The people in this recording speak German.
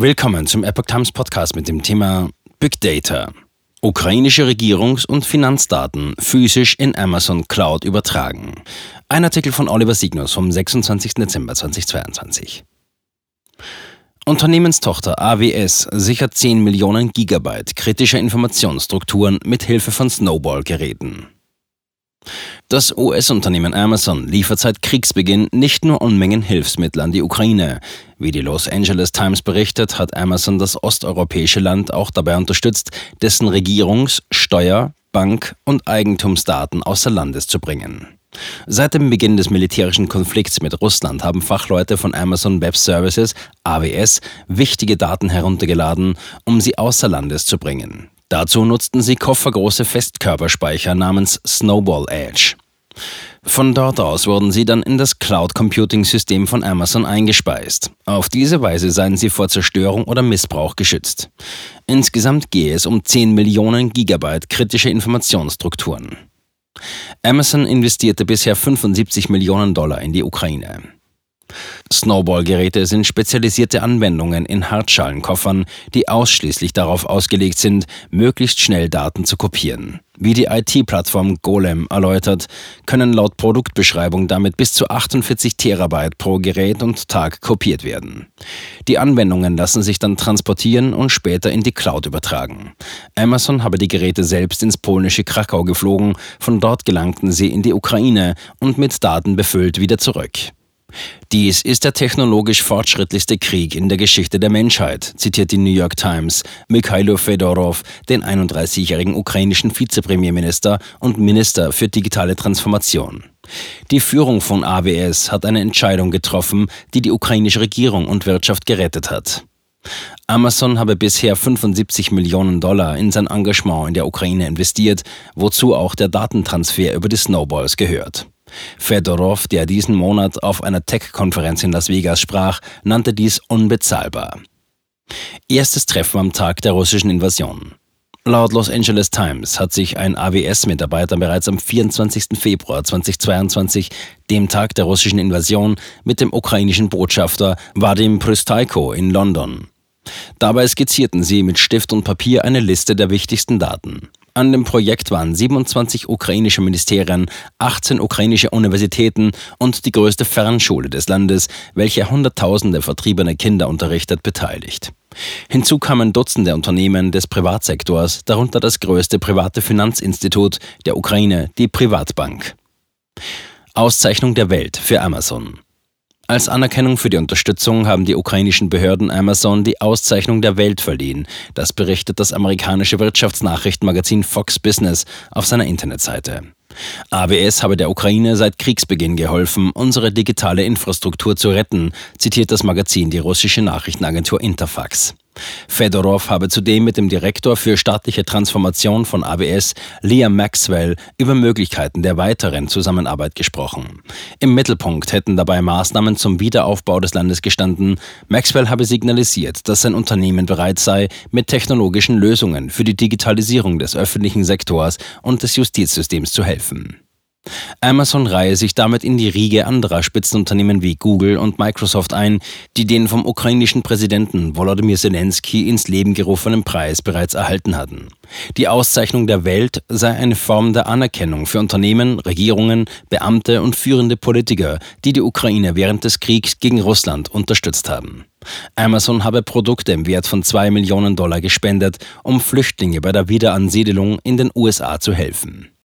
Willkommen zum Epoch Times Podcast mit dem Thema Big Data. Ukrainische Regierungs- und Finanzdaten physisch in Amazon Cloud übertragen. Ein Artikel von Oliver Signus vom 26. Dezember 2022. Unternehmenstochter AWS sichert 10 Millionen Gigabyte kritischer Informationsstrukturen mit Hilfe von Snowball-Geräten. Das US-Unternehmen Amazon liefert seit Kriegsbeginn nicht nur Unmengen Hilfsmittel an die Ukraine. Wie die Los Angeles Times berichtet, hat Amazon das osteuropäische Land auch dabei unterstützt, dessen Regierungs-, Steuer-, Bank- und Eigentumsdaten außer Landes zu bringen. Seit dem Beginn des militärischen Konflikts mit Russland haben Fachleute von Amazon Web Services, AWS, wichtige Daten heruntergeladen, um sie außer Landes zu bringen. Dazu nutzten sie koffergroße Festkörperspeicher namens Snowball Edge. Von dort aus wurden sie dann in das Cloud Computing System von Amazon eingespeist. Auf diese Weise seien sie vor Zerstörung oder Missbrauch geschützt. Insgesamt gehe es um 10 Millionen Gigabyte kritische Informationsstrukturen. Amazon investierte bisher 75 Millionen Dollar in die Ukraine. Snowball-Geräte sind spezialisierte Anwendungen in Hartschalenkoffern, die ausschließlich darauf ausgelegt sind, möglichst schnell Daten zu kopieren. Wie die IT-Plattform Golem erläutert, können laut Produktbeschreibung damit bis zu 48 Terabyte pro Gerät und Tag kopiert werden. Die Anwendungen lassen sich dann transportieren und später in die Cloud übertragen. Amazon habe die Geräte selbst ins polnische Krakau geflogen, von dort gelangten sie in die Ukraine und mit Daten befüllt wieder zurück. Dies ist der technologisch fortschrittlichste Krieg in der Geschichte der Menschheit, zitiert die New York Times Mikhailo Fedorov, den 31-jährigen ukrainischen Vizepremierminister und Minister für digitale Transformation. Die Führung von AWS hat eine Entscheidung getroffen, die die ukrainische Regierung und Wirtschaft gerettet hat. Amazon habe bisher 75 Millionen Dollar in sein Engagement in der Ukraine investiert, wozu auch der Datentransfer über die Snowballs gehört. Fedorov, der diesen Monat auf einer Tech-Konferenz in Las Vegas sprach, nannte dies unbezahlbar. Erstes Treffen am Tag der russischen Invasion. Laut Los Angeles Times hat sich ein AWS-Mitarbeiter bereits am 24. Februar 2022, dem Tag der russischen Invasion, mit dem ukrainischen Botschafter Vadim Prystaiko in London. Dabei skizzierten sie mit Stift und Papier eine Liste der wichtigsten Daten. An dem Projekt waren 27 ukrainische Ministerien, 18 ukrainische Universitäten und die größte Fernschule des Landes, welche Hunderttausende vertriebene Kinder unterrichtet, beteiligt. Hinzu kamen Dutzende Unternehmen des Privatsektors, darunter das größte private Finanzinstitut der Ukraine, die Privatbank. Auszeichnung der Welt für Amazon. Als Anerkennung für die Unterstützung haben die ukrainischen Behörden Amazon die Auszeichnung der Welt verliehen. Das berichtet das amerikanische Wirtschaftsnachrichtenmagazin Fox Business auf seiner Internetseite. AWS habe der Ukraine seit Kriegsbeginn geholfen, unsere digitale Infrastruktur zu retten, zitiert das Magazin die russische Nachrichtenagentur Interfax. Fedorov habe zudem mit dem Direktor für staatliche Transformation von AWS, Liam Maxwell, über Möglichkeiten der weiteren Zusammenarbeit gesprochen. Im Mittelpunkt hätten dabei Maßnahmen zum Wiederaufbau des Landes gestanden. Maxwell habe signalisiert, dass sein Unternehmen bereit sei, mit technologischen Lösungen für die Digitalisierung des öffentlichen Sektors und des Justizsystems zu helfen. Amazon reihe sich damit in die Riege anderer Spitzenunternehmen wie Google und Microsoft ein, die den vom ukrainischen Präsidenten Volodymyr Zelensky ins Leben gerufenen Preis bereits erhalten hatten. Die Auszeichnung der Welt sei eine Form der Anerkennung für Unternehmen, Regierungen, Beamte und führende Politiker, die die Ukraine während des Kriegs gegen Russland unterstützt haben. Amazon habe Produkte im Wert von 2 Millionen Dollar gespendet, um Flüchtlinge bei der Wiederansiedelung in den USA zu helfen.